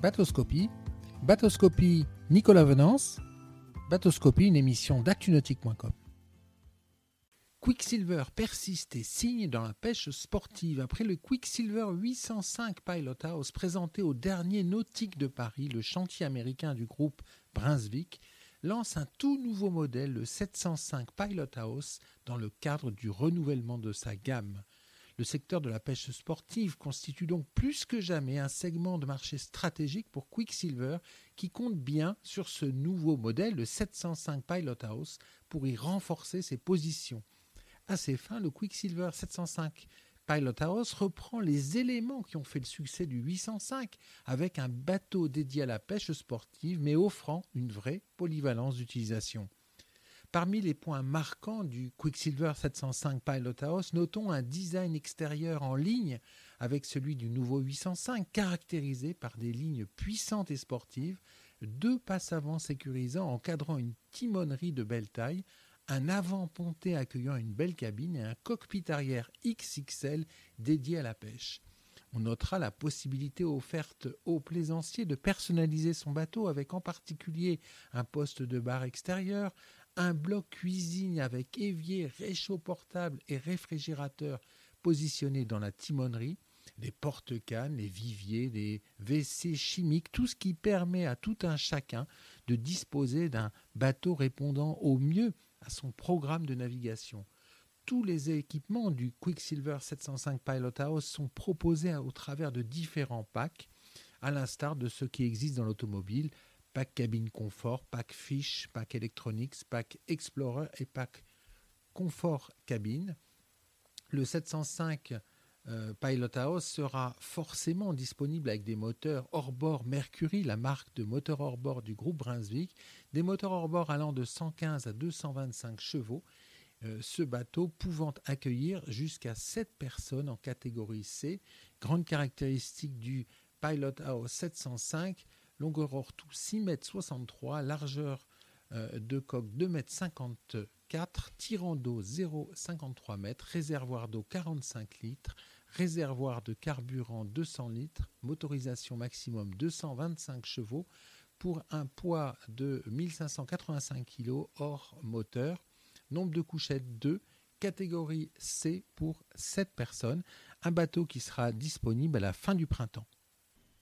Batoscopie. Batoscopie, Nicolas Venance. Batoscopie, une émission d'actunautique.com. Quicksilver persiste et signe dans la pêche sportive. Après le Quicksilver 805 Pilot House présenté au dernier Nautique de Paris, le chantier américain du groupe Brunswick lance un tout nouveau modèle, le 705 Pilot House, dans le cadre du renouvellement de sa gamme. Le secteur de la pêche sportive constitue donc plus que jamais un segment de marché stratégique pour Quicksilver qui compte bien sur ce nouveau modèle, le 705 Pilot House, pour y renforcer ses positions. À ces fins, le Quicksilver 705 Pilot House reprend les éléments qui ont fait le succès du 805 avec un bateau dédié à la pêche sportive mais offrant une vraie polyvalence d'utilisation. Parmi les points marquants du Quicksilver 705 Pilot House, notons un design extérieur en ligne avec celui du nouveau 805, caractérisé par des lignes puissantes et sportives, deux passes avant sécurisants encadrant une timonerie de belle taille, un avant-ponté accueillant une belle cabine et un cockpit arrière XXL dédié à la pêche. On notera la possibilité offerte aux plaisanciers de personnaliser son bateau avec en particulier un poste de bar extérieur, un bloc cuisine avec évier, réchaud portable et réfrigérateur positionné dans la timonerie, les porte-cannes, les viviers, les WC chimiques, tout ce qui permet à tout un chacun de disposer d'un bateau répondant au mieux à son programme de navigation. Tous les équipements du Quicksilver 705 Pilot House sont proposés au travers de différents packs, à l'instar de ceux qui existent dans l'automobile, pack cabine confort, pack fish, pack electronics, pack explorer et pack confort cabine. Le 705 euh, Pilot House sera forcément disponible avec des moteurs hors-bord Mercury, la marque de moteur hors-bord du groupe Brunswick, des moteurs hors-bord allant de 115 à 225 chevaux, euh, ce bateau pouvant accueillir jusqu'à 7 personnes en catégorie C. Grande caractéristique du Pilot House 705, longueur hors tout 6,63 m, largeur euh, de coque 2,54 m, tirant d'eau 0,53 m, réservoir d'eau 45 litres, réservoir de carburant 200 litres, motorisation maximum 225 chevaux pour un poids de 1585 kg hors moteur, nombre de couchettes 2, catégorie C pour 7 personnes, un bateau qui sera disponible à la fin du printemps.